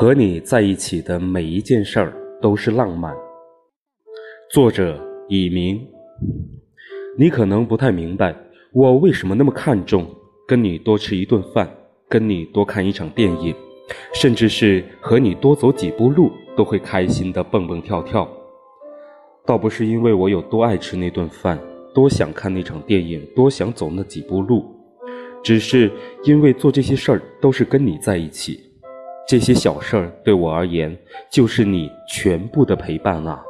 和你在一起的每一件事儿都是浪漫。作者以明。你可能不太明白我为什么那么看重跟你多吃一顿饭，跟你多看一场电影，甚至是和你多走几步路都会开心的蹦蹦跳跳。倒不是因为我有多爱吃那顿饭，多想看那场电影，多想走那几步路，只是因为做这些事儿都是跟你在一起。这些小事儿对我而言，就是你全部的陪伴啊。